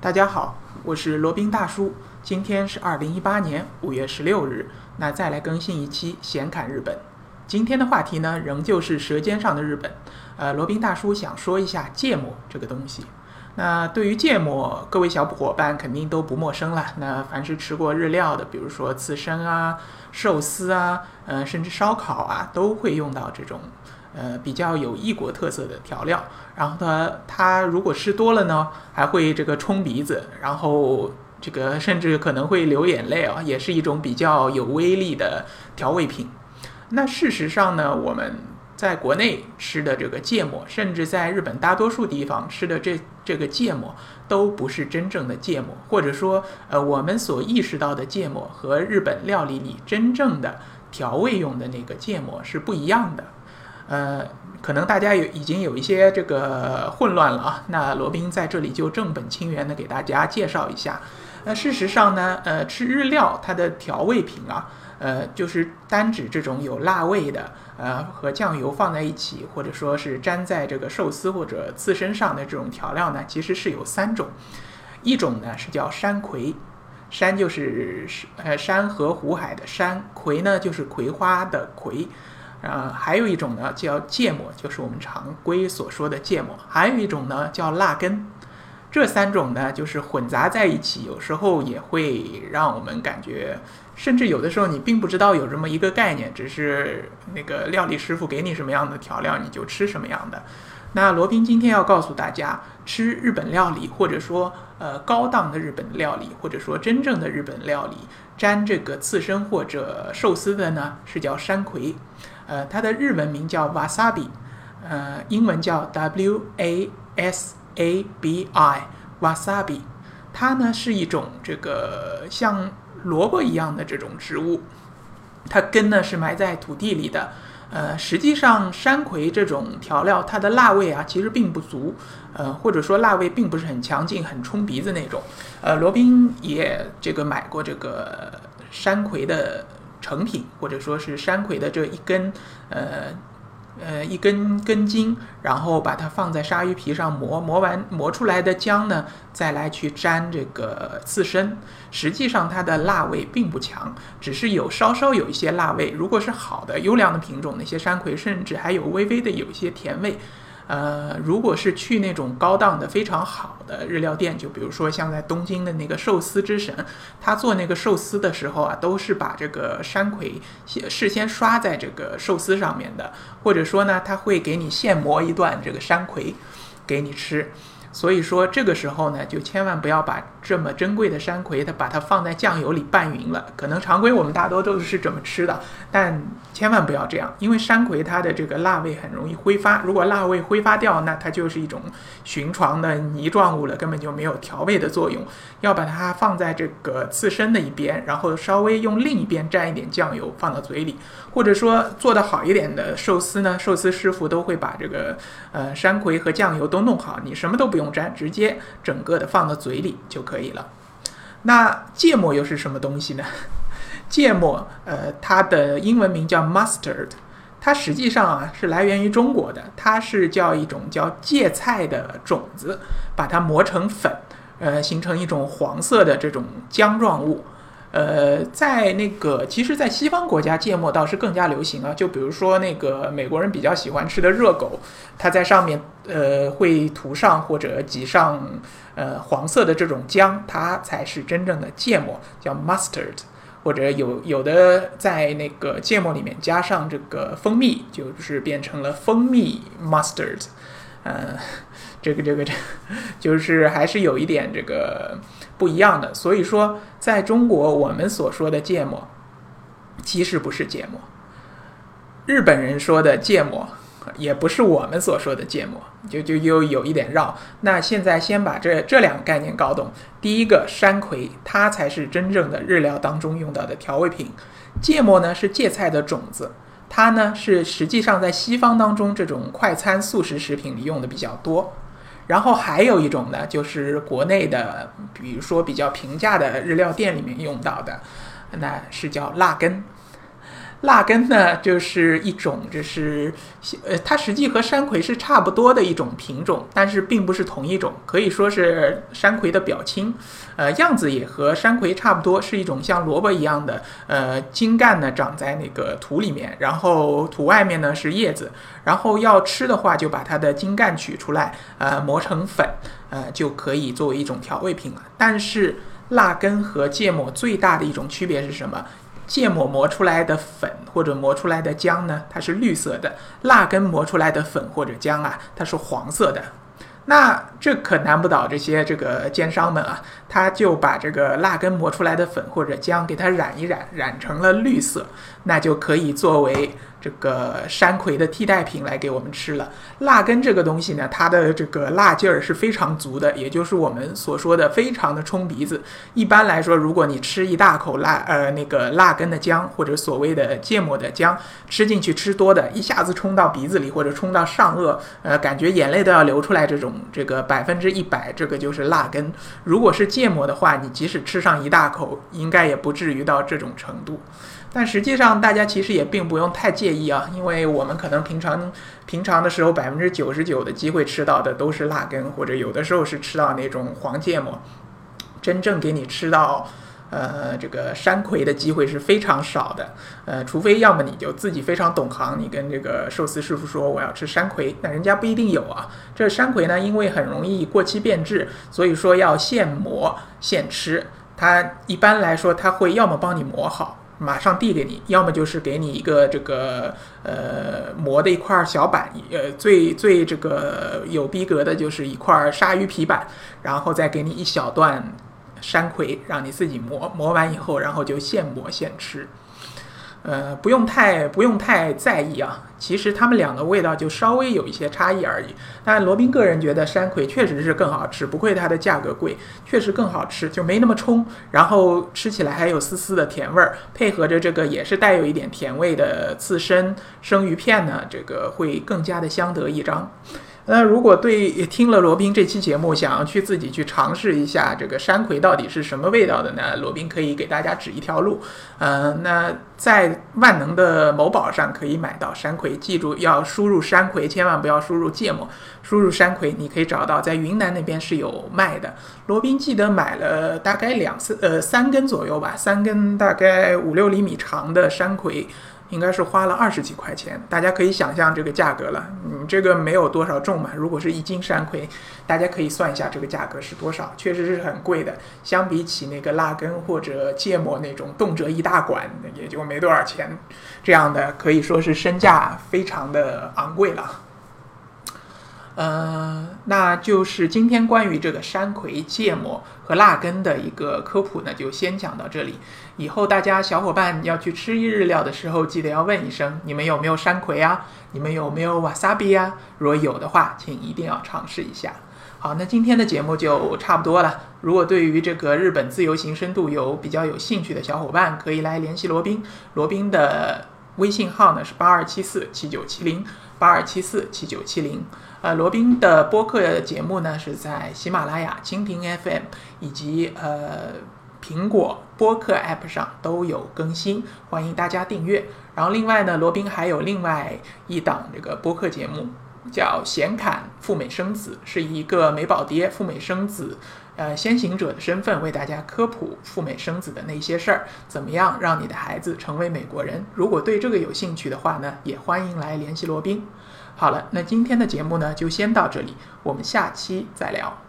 大家好，我是罗宾大叔。今天是二零一八年五月十六日，那再来更新一期闲侃日本。今天的话题呢，仍旧是舌尖上的日本。呃，罗宾大叔想说一下芥末这个东西。那对于芥末，各位小伙伴肯定都不陌生了。那凡是吃过日料的，比如说刺身啊、寿司啊，呃，甚至烧烤啊，都会用到这种。呃，比较有异国特色的调料，然后它它如果吃多了呢，还会这个冲鼻子，然后这个甚至可能会流眼泪啊，也是一种比较有威力的调味品。那事实上呢，我们在国内吃的这个芥末，甚至在日本大多数地方吃的这这个芥末，都不是真正的芥末，或者说，呃，我们所意识到的芥末和日本料理里真正的调味用的那个芥末是不一样的。呃，可能大家有已经有一些这个混乱了啊。那罗宾在这里就正本清源的给大家介绍一下。那事实上呢，呃，吃日料它的调味品啊，呃，就是单指这种有辣味的，呃，和酱油放在一起，或者说是沾在这个寿司或者刺身上的这种调料呢，其实是有三种。一种呢是叫山葵，山就是呃山河湖海的山，葵呢就是葵花的葵。呃，还有一种呢叫芥末，就是我们常规所说的芥末；还有一种呢叫辣根。这三种呢就是混杂在一起，有时候也会让我们感觉，甚至有的时候你并不知道有这么一个概念，只是那个料理师傅给你什么样的调料，你就吃什么样的。那罗宾今天要告诉大家，吃日本料理，或者说呃高档的日本料理，或者说真正的日本料理，沾这个刺身或者寿司的呢，是叫山葵。呃，它的日文名叫 wasabi，呃，英文叫 w a s a b i，wasabi，它呢是一种这个像萝卜一样的这种植物，它根呢是埋在土地里的。呃，实际上山葵这种调料，它的辣味啊其实并不足，呃，或者说辣味并不是很强劲、很冲鼻子那种。呃，罗宾也这个买过这个山葵的。成品，或者说是山葵的这一根，呃，呃，一根根茎，然后把它放在鲨鱼皮上磨，磨完磨出来的浆呢，再来去沾这个刺身。实际上它的辣味并不强，只是有稍稍有一些辣味。如果是好的优良的品种，那些山葵甚至还有微微的有一些甜味。呃，如果是去那种高档的非常好的日料店，就比如说像在东京的那个寿司之神，他做那个寿司的时候啊，都是把这个山葵事先刷在这个寿司上面的，或者说呢，他会给你现磨一段这个山葵给你吃。所以说这个时候呢，就千万不要把这么珍贵的山葵，它把它放在酱油里拌匀了。可能常规我们大多都是这么吃的，但千万不要这样，因为山葵它的这个辣味很容易挥发。如果辣味挥发掉，那它就是一种寻常的泥状物了，根本就没有调味的作用。要把它放在这个刺身的一边，然后稍微用另一边蘸一点酱油放到嘴里，或者说做的好一点的寿司呢，寿司师傅都会把这个呃山葵和酱油都弄好，你什么都不。用蘸，直接整个的放到嘴里就可以了。那芥末又是什么东西呢？芥末，呃，它的英文名叫 mustard，它实际上啊是来源于中国的，它是叫一种叫芥菜的种子，把它磨成粉，呃，形成一种黄色的这种浆状物。呃，在那个，其实，在西方国家，芥末倒是更加流行啊。就比如说那个美国人比较喜欢吃的热狗，它在上面呃会涂上或者挤上呃黄色的这种浆，它才是真正的芥末，叫 mustard。或者有有的在那个芥末里面加上这个蜂蜜，就是变成了蜂蜜 mustard。呃，这个这个这，就是还是有一点这个。不一样的，所以说，在中国我们所说的芥末，其实不是芥末；日本人说的芥末，也不是我们所说的芥末，就就又有一点绕。那现在先把这这两个概念搞懂。第一个山葵，它才是真正的日料当中用到的调味品；芥末呢是芥菜的种子，它呢是实际上在西方当中这种快餐速食食品里用的比较多。然后还有一种呢，就是国内的，比如说比较平价的日料店里面用到的，那是叫辣根。辣根呢，就是一种，就是呃，它实际和山葵是差不多的一种品种，但是并不是同一种，可以说是山葵的表亲。呃，样子也和山葵差不多，是一种像萝卜一样的，呃，茎干呢长在那个土里面，然后土外面呢是叶子，然后要吃的话就把它的茎干取出来，呃，磨成粉，呃，就可以作为一种调味品了。但是辣根和芥末最大的一种区别是什么？芥末磨出来的粉或者磨出来的浆呢，它是绿色的；辣根磨出来的粉或者浆啊，它是黄色的。那这可难不倒这些这个奸商们啊，他就把这个辣根磨出来的粉或者浆给它染一染，染成了绿色，那就可以作为。这个山葵的替代品来给我们吃了。辣根这个东西呢，它的这个辣劲儿是非常足的，也就是我们所说的非常的冲鼻子。一般来说，如果你吃一大口辣呃那个辣根的姜或者所谓的芥末的姜，吃进去吃多的，一下子冲到鼻子里或者冲到上颚，呃，感觉眼泪都要流出来。这种这个百分之一百，这个就是辣根。如果是芥末的话，你即使吃上一大口，应该也不至于到这种程度。但实际上，大家其实也并不用太介意啊，因为我们可能平常平常的时候，百分之九十九的机会吃到的都是辣根，或者有的时候是吃到那种黄芥末。真正给你吃到，呃，这个山葵的机会是非常少的。呃，除非要么你就自己非常懂行，你跟这个寿司师傅说我要吃山葵，那人家不一定有啊。这山葵呢，因为很容易过期变质，所以说要现磨现吃。它一般来说，它会要么帮你磨好。马上递给你，要么就是给你一个这个呃磨的一块小板，呃最最这个有逼格的就是一块鲨鱼皮板，然后再给你一小段山葵，让你自己磨，磨完以后，然后就现磨现吃。呃，不用太不用太在意啊。其实它们两个味道就稍微有一些差异而已。但罗宾个人觉得山葵确实是更好吃，不愧它的价格贵，确实更好吃，就没那么冲，然后吃起来还有丝丝的甜味儿，配合着这个也是带有一点甜味的刺身生鱼片呢，这个会更加的相得益彰。那如果对听了罗宾这期节目，想要去自己去尝试一下这个山葵到底是什么味道的呢？罗宾可以给大家指一条路。嗯，那在万能的某宝上可以买到山葵，记住要输入山葵，千万不要输入芥末，输入山葵，你可以找到在云南那边是有卖的。罗宾记得买了大概两次，呃，三根左右吧，三根大概五六厘米长的山葵。应该是花了二十几块钱，大家可以想象这个价格了。嗯，这个没有多少重嘛。如果是一斤山葵，大家可以算一下这个价格是多少，确实是很贵的。相比起那个辣根或者芥末那种动辄一大管，也就没多少钱。这样的可以说是身价非常的昂贵了。呃，那就是今天关于这个山葵、芥末和辣根的一个科普呢，就先讲到这里。以后大家小伙伴要去吃日料的时候，记得要问一声，你们有没有山葵啊？你们有没有瓦萨比呀？如果有的话，请一定要尝试一下。好，那今天的节目就差不多了。如果对于这个日本自由行深度游比较有兴趣的小伙伴，可以来联系罗宾。罗宾的微信号呢是八二七四七九七零八二七四七九七零。呃，罗宾的播客节目呢是在喜马拉雅、蜻蜓 FM 以及呃苹果播客 App 上都有更新，欢迎大家订阅。然后另外呢，罗宾还有另外一档这个播客节目，叫显侃赴美生子，是一个美宝爹赴美生子，呃先行者的身份为大家科普赴美生子的那些事儿，怎么样让你的孩子成为美国人？如果对这个有兴趣的话呢，也欢迎来联系罗宾。好了，那今天的节目呢就先到这里，我们下期再聊。